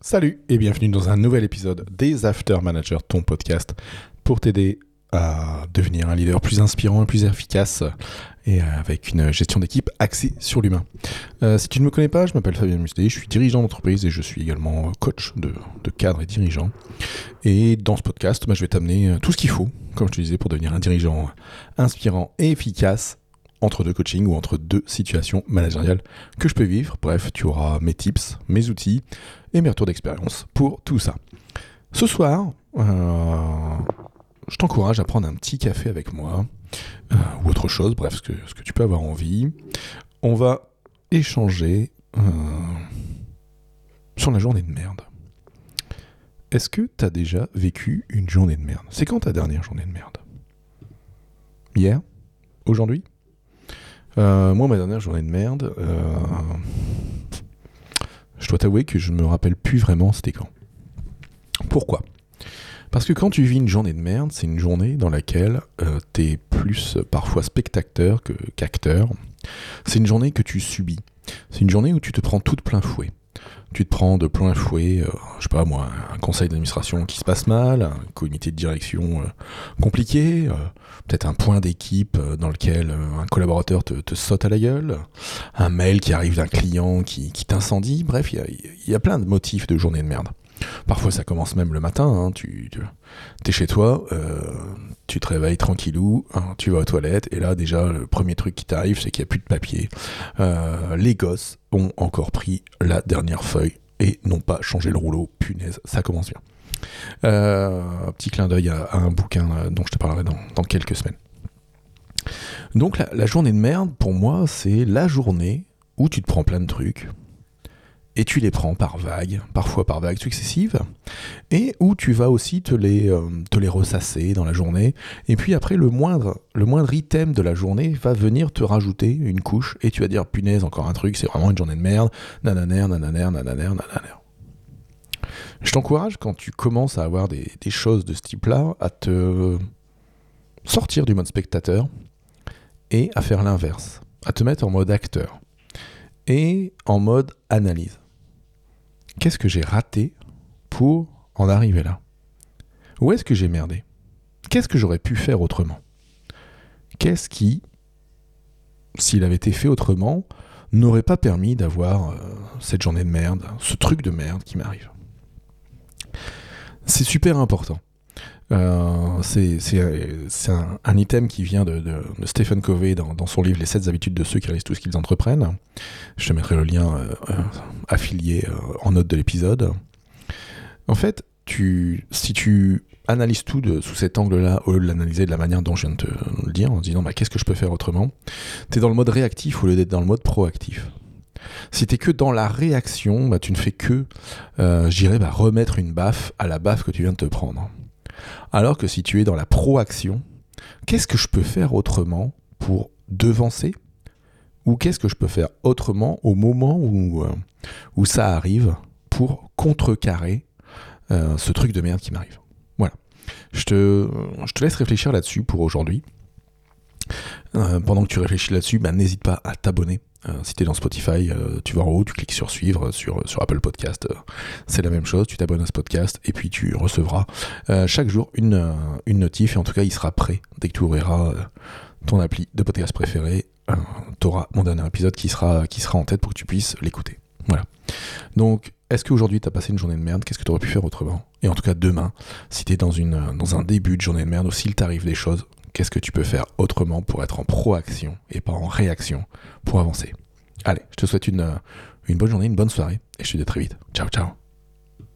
Salut et bienvenue dans un nouvel épisode des After Managers, ton podcast pour t'aider à devenir un leader plus inspirant et plus efficace et avec une gestion d'équipe axée sur l'humain. Euh, si tu ne me connais pas, je m'appelle Fabien Musté, je suis dirigeant d'entreprise et je suis également coach de, cadre et dirigeant. Et dans ce podcast, bah, je vais t'amener euh, tout ce qu'il faut, comme je te disais, pour devenir un dirigeant inspirant et efficace entre deux coachings ou entre deux situations managériales que je peux vivre. Bref, tu auras mes tips, mes outils et mes retours d'expérience pour tout ça. Ce soir, euh, je t'encourage à prendre un petit café avec moi euh, ou autre chose, bref, ce que, tu peux avoir envie. On va échanger euh, sur la journée de merde. Est-ce que tu as déjà vécu une journée de merde? C'est quand ta dernière journée de merde? Hier? Aujourd'hui? Euh, moi, ma dernière journée de merde, euh, je dois t'avouer que je ne me rappelle plus vraiment c'était quand. Pourquoi? Parce que quand tu vis une journée de merde, c'est une journée dans laquelle euh, tu es plus parfois spectateur qu'acteur. C'est une journée que tu subis. C'est une journée où tu te prends tout de plein fouet tu te prends de plein fouet, euh, je sais pas moi, un conseil d'administration qui se passe mal, un comité de direction euh, compliqué, euh, peut-être un point d'équipe dans lequel un collaborateur te, saute à la gueule, un mail qui arrive d'un client qui, t'incendie, bref, il y a, plein de motifs de journée de merde. Parfois ça commence même le matin, hein, tu, es chez toi, tu te réveilles tranquillou, hein, tu vas aux toilettes, et là déjà le premier truc qui t'arrive c'est qu'il n'y a plus de papier. Euh, les gosses ont encore pris la dernière feuille et n'ont pas changé le rouleau. Punaise, ça commence bien. Euh, petit clin d'œil à, un bouquin euh, dont je te parlerai dans, quelques semaines. Donc la journée de merde, pour moi, c'est la journée où tu te prends plein de trucs, et tu les prends par vagues, parfois par vagues successives, et où tu vas aussi te les, euh, te les ressasser dans la journée, et puis après le moindre, le moindre item de la journée va venir te rajouter une couche, et tu vas dire punaise encore un truc, c'est vraiment une journée de merde, nananer, nananer, nananer, nananer. Je t'encourage quand tu commences à avoir des, des choses de ce type-là à te sortir du mode spectateur et à faire l'inverse, à te mettre en mode acteur et en mode analyse qu'est-ce que j'ai raté pour en arriver là? Où est-ce que j'ai merdé? Qu'est-ce que j'aurais pu faire autrement? Qu'est-ce qui, s'il avait été fait autrement, n'aurait pas permis d'avoir euh, cette journée de merde, ce truc de merde qui m'arrive? C'est super important. Euh, c'est un, item qui vient de, de, Stephen Covey dans, son livre Les 7 habitudes de ceux qui réalisent tout ce qu'ils entreprennent. Je te mettrai le lien euh, euh, affilié en note de l'épisode. En fait, tu, si tu analyses tout sous cet angle-là, au lieu de l'analyser de la manière dont je viens de te le dire, en disant bah, qu'est-ce que je peux faire autrement, tu es dans le mode réactif au lieu d'être dans le mode proactif. Si t'es que dans la réaction, bah, tu ne fais que, euh, j'irais, bah, remettre une baffe à la baffe que tu viens de te prendre. Alors que si tu es dans la proaction, qu'est-ce que je peux faire autrement pour devancer Ou qu'est-ce que je peux faire autrement au moment où, euh, où ça arrive pour contrecarrer euh, ce truc de merde qui m'arrive? Voilà. Je te, je te laisse réfléchir là-dessus pour aujourd'hui. Euh, pendant que tu réfléchis là-dessus, bah, n'hésite pas à t'abonner. Si tu es dans Spotify, tu vas en haut, tu cliques sur suivre, sur, sur Apple Podcast, c'est la même chose, tu t'abonnes à ce podcast et puis tu recevras chaque jour une, une notif et en tout cas il sera prêt dès que tu ouvriras ton appli de podcast préféré, tu auras mon dernier épisode qui sera, qui sera en tête pour que tu puisses l'écouter. Voilà. Donc, est-ce qu'aujourd'hui tu as passé une journée de merde? Qu'est-ce que tu aurais pu faire autrement? Et en tout cas, demain, si tu es dans, une, dans un début de journée de merde ou s'il t'arrive des choses, qu'est-ce que tu peux faire autrement pour être en proaction et pas en réaction pour avancer? Allez, je te souhaite une, une bonne journée, une bonne soirée et je te dis à très vite. Ciao, ciao.